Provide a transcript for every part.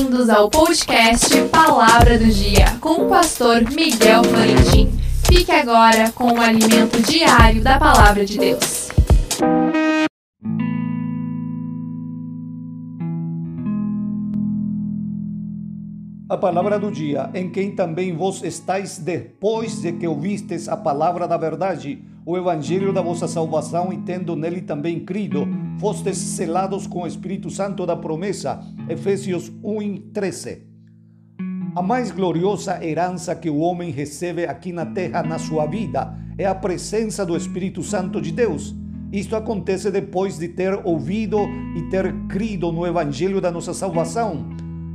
Bem-vindos ao podcast Palavra do Dia com o pastor Miguel Florentin. Fique agora com o alimento diário da Palavra de Deus. A palavra do dia, em quem também vós estáis depois de que ouvistes a palavra da verdade, o evangelho da vossa salvação, e tendo nele também crido, fostes selados com o Espírito Santo da promessa. Efésios 1, 13. A mais gloriosa herança que o homem recebe aqui na terra na sua vida é a presença do Espírito Santo de Deus. Isto acontece depois de ter ouvido e ter crido no evangelho da nossa salvação.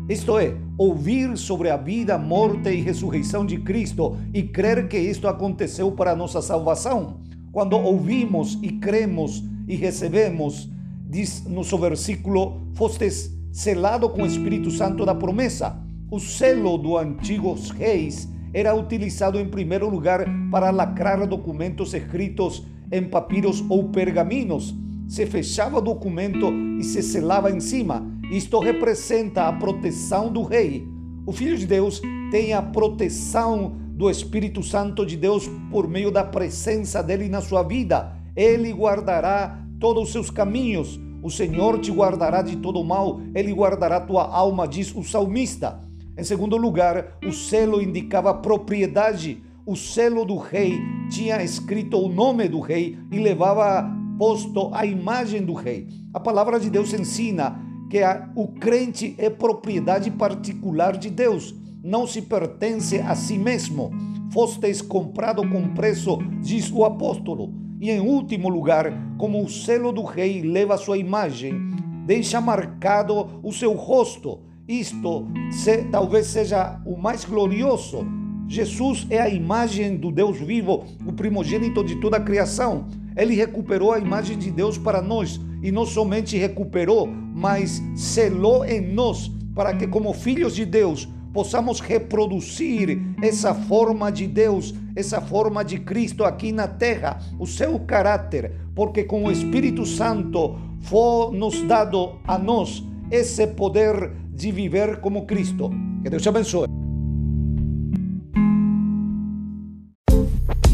Isto é, ouvir sobre a vida, morte e ressurreição de Cristo e crer que isto aconteceu para a nossa salvação. Quando ouvimos e cremos e recebemos, diz no seu versículo, fostes selado com o Espírito Santo da promessa. O selo do antigos reis era utilizado em primeiro lugar para lacrar documentos escritos em papiros ou pergaminos. Se fechava o documento e se selava em cima isto representa a proteção do rei. O Filho de Deus tem a proteção do Espírito Santo de Deus por meio da presença dele na sua vida. Ele guardará todos os seus caminhos. O Senhor te guardará de todo mal, ele guardará tua alma, diz o salmista. Em segundo lugar, o selo indicava propriedade. O selo do rei tinha escrito o nome do rei e levava posto a imagem do rei. A palavra de Deus ensina que a, o crente é propriedade particular de Deus, não se pertence a si mesmo. Fostes comprado com preço, diz o apóstolo. E em último lugar, como o selo do rei leva sua imagem, deixa marcado o seu rosto. Isto se, talvez seja o mais glorioso. Jesus é a imagem do Deus vivo, o primogênito de toda a criação. Ele recuperou a imagem de Deus para nós e não somente recuperou, mas selou em nós para que, como filhos de Deus, possamos reproduzir essa forma de Deus, essa forma de Cristo aqui na terra, o seu caráter, porque com o Espírito Santo foi nos dado a nós esse poder de viver como Cristo. Que Deus te abençoe.